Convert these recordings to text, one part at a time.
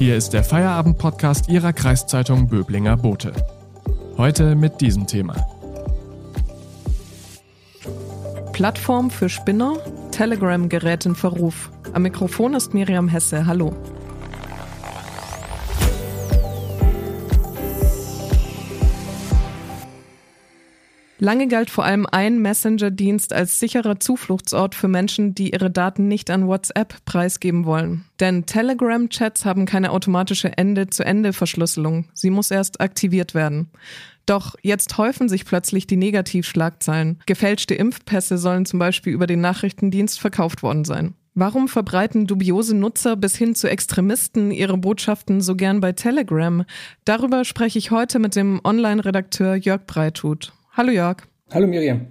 Hier ist der Feierabend-Podcast Ihrer Kreiszeitung Böblinger Bote. Heute mit diesem Thema. Plattform für Spinner, Telegram gerät in Verruf. Am Mikrofon ist Miriam Hesse. Hallo. Lange galt vor allem ein Messenger-Dienst als sicherer Zufluchtsort für Menschen, die ihre Daten nicht an WhatsApp preisgeben wollen. Denn Telegram-Chats haben keine automatische Ende-zu-Ende-Verschlüsselung. Sie muss erst aktiviert werden. Doch jetzt häufen sich plötzlich die Negativschlagzeilen. Gefälschte Impfpässe sollen zum Beispiel über den Nachrichtendienst verkauft worden sein. Warum verbreiten dubiose Nutzer bis hin zu Extremisten ihre Botschaften so gern bei Telegram? Darüber spreche ich heute mit dem Online-Redakteur Jörg Breithut. Hallo Jörg. Hallo Miriam.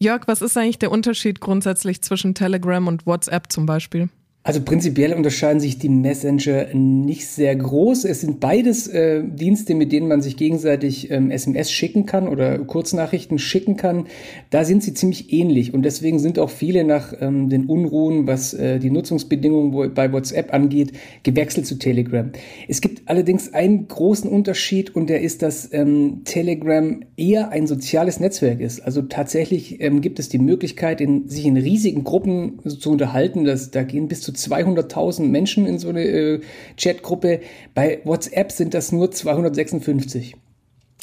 Jörg, was ist eigentlich der Unterschied grundsätzlich zwischen Telegram und WhatsApp zum Beispiel? Also prinzipiell unterscheiden sich die Messenger nicht sehr groß. Es sind beides äh, Dienste, mit denen man sich gegenseitig ähm, SMS schicken kann oder Kurznachrichten schicken kann. Da sind sie ziemlich ähnlich und deswegen sind auch viele nach ähm, den Unruhen, was äh, die Nutzungsbedingungen bei WhatsApp angeht, gewechselt zu Telegram. Es gibt allerdings einen großen Unterschied und der ist, dass ähm, Telegram eher ein soziales Netzwerk ist. Also tatsächlich ähm, gibt es die Möglichkeit, in, sich in riesigen Gruppen zu unterhalten. Das, da gehen bis zu 200.000 Menschen in so eine äh, Chatgruppe. Bei WhatsApp sind das nur 256.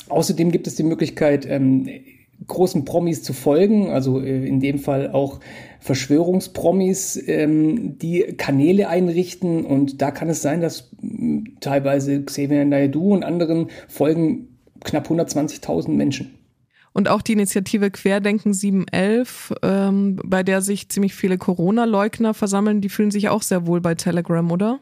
Außerdem gibt es die Möglichkeit, ähm, großen Promis zu folgen, also äh, in dem Fall auch Verschwörungspromis, ähm, die Kanäle einrichten und da kann es sein, dass äh, teilweise Xavier Naidoo und anderen folgen knapp 120.000 Menschen. Und auch die Initiative Querdenken 711, ähm, bei der sich ziemlich viele Corona-Leugner versammeln, die fühlen sich auch sehr wohl bei Telegram, oder?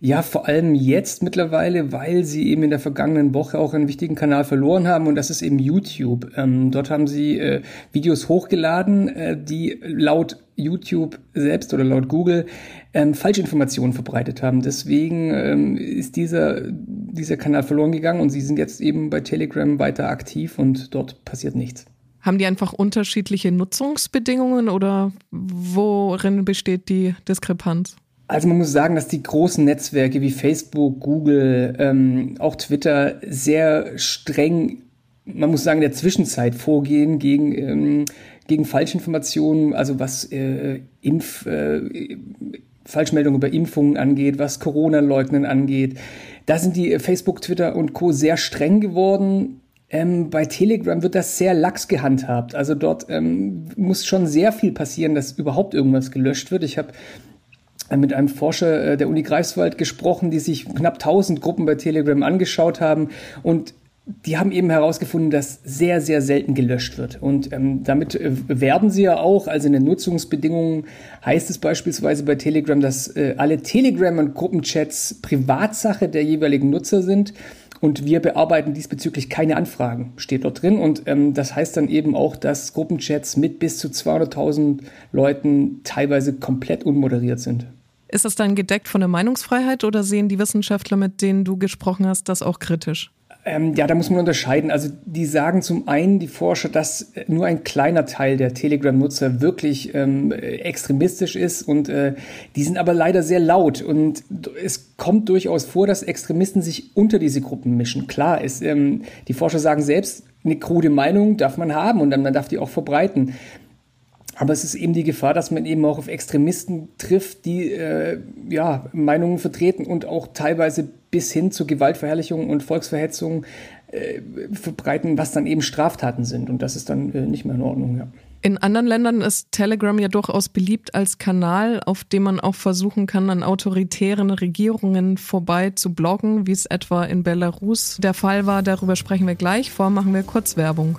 Ja, vor allem jetzt mittlerweile, weil sie eben in der vergangenen Woche auch einen wichtigen Kanal verloren haben und das ist eben YouTube. Ähm, dort haben sie äh, Videos hochgeladen, äh, die laut YouTube selbst oder laut Google ähm, Falschinformationen verbreitet haben. Deswegen ähm, ist dieser, dieser Kanal verloren gegangen und sie sind jetzt eben bei Telegram weiter aktiv und dort passiert nichts. Haben die einfach unterschiedliche Nutzungsbedingungen oder worin besteht die Diskrepanz? Also man muss sagen, dass die großen Netzwerke wie Facebook, Google, ähm, auch Twitter sehr streng, man muss sagen, in der Zwischenzeit vorgehen gegen, ähm, gegen Falschinformationen, also was äh, Impf, äh, Falschmeldungen über Impfungen angeht, was Corona-Leugnen angeht. Da sind die Facebook, Twitter und Co. sehr streng geworden. Ähm, bei Telegram wird das sehr lax gehandhabt. Also dort ähm, muss schon sehr viel passieren, dass überhaupt irgendwas gelöscht wird. Ich habe mit einem Forscher äh, der Uni Greifswald gesprochen, die sich knapp 1000 Gruppen bei Telegram angeschaut haben und die haben eben herausgefunden, dass sehr, sehr selten gelöscht wird. Und ähm, damit äh, werden sie ja auch, also in den Nutzungsbedingungen heißt es beispielsweise bei Telegram, dass äh, alle Telegram- und Gruppenchats Privatsache der jeweiligen Nutzer sind. Und wir bearbeiten diesbezüglich keine Anfragen, steht dort drin. Und ähm, das heißt dann eben auch, dass Gruppenchats mit bis zu 200.000 Leuten teilweise komplett unmoderiert sind. Ist das dann gedeckt von der Meinungsfreiheit oder sehen die Wissenschaftler, mit denen du gesprochen hast, das auch kritisch? Ähm, ja, da muss man unterscheiden. Also die sagen zum einen, die Forscher, dass nur ein kleiner Teil der Telegram-Nutzer wirklich ähm, extremistisch ist und äh, die sind aber leider sehr laut und es kommt durchaus vor, dass Extremisten sich unter diese Gruppen mischen. Klar, ist, ähm, die Forscher sagen selbst, eine krude Meinung darf man haben und dann man darf die auch verbreiten. Aber es ist eben die Gefahr, dass man eben auch auf Extremisten trifft, die äh, ja, Meinungen vertreten und auch teilweise bis hin zu Gewaltverherrlichung und Volksverhetzung äh, verbreiten, was dann eben Straftaten sind. Und das ist dann äh, nicht mehr in Ordnung. Ja. In anderen Ländern ist Telegram ja durchaus beliebt als Kanal, auf dem man auch versuchen kann, an autoritären Regierungen vorbei zu bloggen, wie es etwa in Belarus der Fall war. Darüber sprechen wir gleich. Vor machen wir kurz Werbung.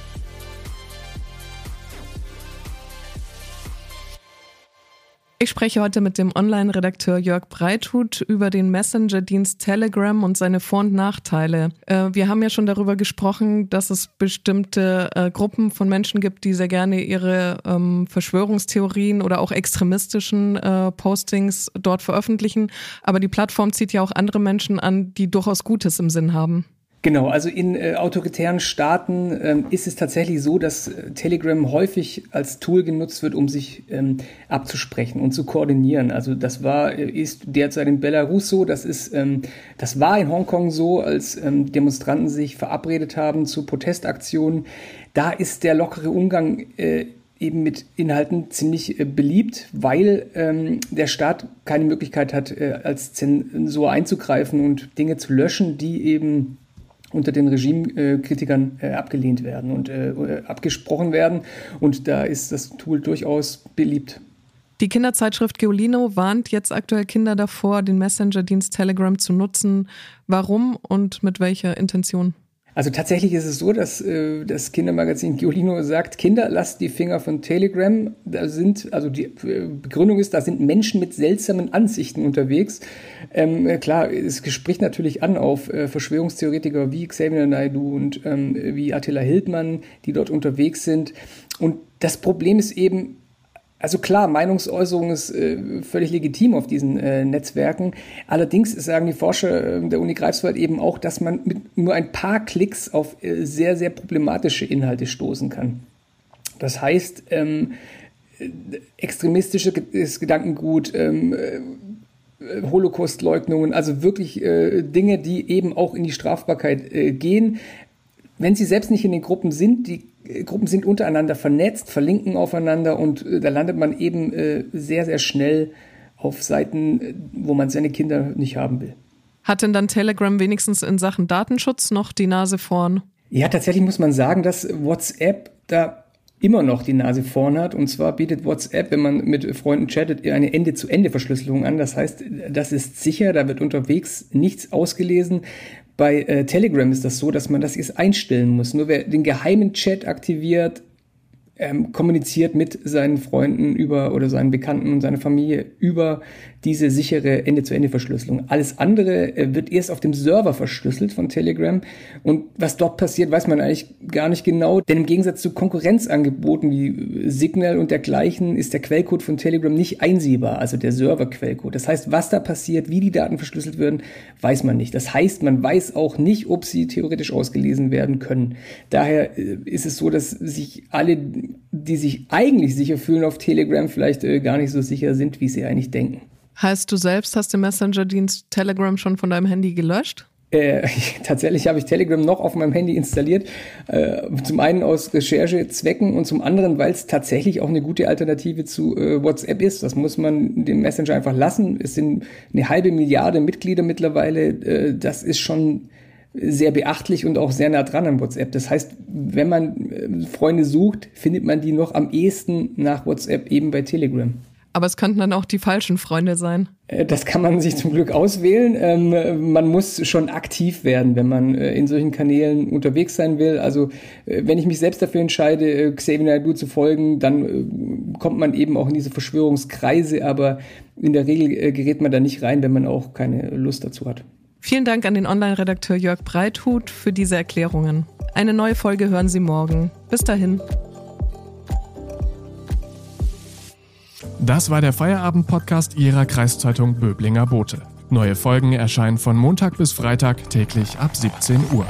Ich spreche heute mit dem Online-Redakteur Jörg Breithut über den Messenger-Dienst Telegram und seine Vor- und Nachteile. Äh, wir haben ja schon darüber gesprochen, dass es bestimmte äh, Gruppen von Menschen gibt, die sehr gerne ihre ähm, Verschwörungstheorien oder auch extremistischen äh, Postings dort veröffentlichen. Aber die Plattform zieht ja auch andere Menschen an, die durchaus Gutes im Sinn haben. Genau, also in äh, autoritären Staaten ähm, ist es tatsächlich so, dass äh, Telegram häufig als Tool genutzt wird, um sich ähm, abzusprechen und zu koordinieren. Also das war, äh, ist derzeit in Belarus so, das ist, ähm, das war in Hongkong so, als ähm, Demonstranten sich verabredet haben zu Protestaktionen. Da ist der lockere Umgang äh, eben mit Inhalten ziemlich äh, beliebt, weil ähm, der Staat keine Möglichkeit hat, äh, als Zensur einzugreifen und Dinge zu löschen, die eben unter den Regimekritikern äh, abgelehnt werden und äh, abgesprochen werden. Und da ist das Tool durchaus beliebt. Die Kinderzeitschrift Geolino warnt jetzt aktuell Kinder davor, den Messenger-Dienst Telegram zu nutzen. Warum und mit welcher Intention? Also tatsächlich ist es so, dass äh, das Kindermagazin Giolino sagt, Kinder, lasst die Finger von Telegram. Da sind, also die äh, Begründung ist, da sind Menschen mit seltsamen Ansichten unterwegs. Ähm, äh, klar, es spricht natürlich an auf äh, Verschwörungstheoretiker wie Xavier Naidu und ähm, wie Attila Hildmann, die dort unterwegs sind. Und das Problem ist eben, also klar, Meinungsäußerung ist äh, völlig legitim auf diesen äh, Netzwerken. Allerdings sagen die Forscher äh, der Uni Greifswald eben auch, dass man mit nur ein paar Klicks auf äh, sehr, sehr problematische Inhalte stoßen kann. Das heißt, ähm, äh, extremistisches Gedankengut, ähm, äh, Holocaustleugnungen, also wirklich Dinge, die eben auch in die Strafbarkeit gehen. Wenn sie selbst nicht in den Gruppen sind, die Gruppen sind untereinander vernetzt, verlinken aufeinander und äh, da landet man eben äh, sehr, sehr schnell auf Seiten, äh, wo man seine Kinder nicht haben will. Hat denn dann Telegram wenigstens in Sachen Datenschutz noch die Nase vorn? Ja, tatsächlich muss man sagen, dass WhatsApp da immer noch die Nase vorn hat. Und zwar bietet WhatsApp, wenn man mit Freunden chattet, eine Ende-zu-Ende-Verschlüsselung an. Das heißt, das ist sicher, da wird unterwegs nichts ausgelesen. Bei äh, Telegram ist das so, dass man das jetzt einstellen muss. Nur wer den geheimen Chat aktiviert, ähm, kommuniziert mit seinen Freunden über oder seinen Bekannten und seiner Familie über diese sichere Ende-zu-Ende-Verschlüsselung. Alles andere äh, wird erst auf dem Server verschlüsselt von Telegram und was dort passiert, weiß man eigentlich gar nicht genau, denn im Gegensatz zu Konkurrenzangeboten wie Signal und dergleichen ist der Quellcode von Telegram nicht einsehbar, also der Server-Quellcode. Das heißt, was da passiert, wie die Daten verschlüsselt werden, weiß man nicht. Das heißt, man weiß auch nicht, ob sie theoretisch ausgelesen werden können. Daher äh, ist es so, dass sich alle, die sich eigentlich sicher fühlen auf Telegram, vielleicht äh, gar nicht so sicher sind, wie sie eigentlich denken. Heißt, du selbst hast den Messenger-Dienst Telegram schon von deinem Handy gelöscht? Äh, tatsächlich habe ich Telegram noch auf meinem Handy installiert. Äh, zum einen aus Recherchezwecken und zum anderen, weil es tatsächlich auch eine gute Alternative zu äh, WhatsApp ist. Das muss man dem Messenger einfach lassen. Es sind eine halbe Milliarde Mitglieder mittlerweile. Äh, das ist schon sehr beachtlich und auch sehr nah dran an WhatsApp. Das heißt, wenn man äh, Freunde sucht, findet man die noch am ehesten nach WhatsApp eben bei Telegram. Aber es könnten dann auch die falschen Freunde sein. Äh, das kann man sich zum Glück auswählen. Ähm, man muss schon aktiv werden, wenn man äh, in solchen Kanälen unterwegs sein will. Also äh, wenn ich mich selbst dafür entscheide, Xavier Naidoo zu folgen, dann kommt man eben auch in diese Verschwörungskreise. Aber in der Regel gerät man da nicht rein, wenn man auch keine Lust dazu hat. Vielen Dank an den Online-Redakteur Jörg Breithut für diese Erklärungen. Eine neue Folge hören Sie morgen. Bis dahin. Das war der Feierabend-Podcast Ihrer Kreiszeitung Böblinger Bote. Neue Folgen erscheinen von Montag bis Freitag täglich ab 17 Uhr.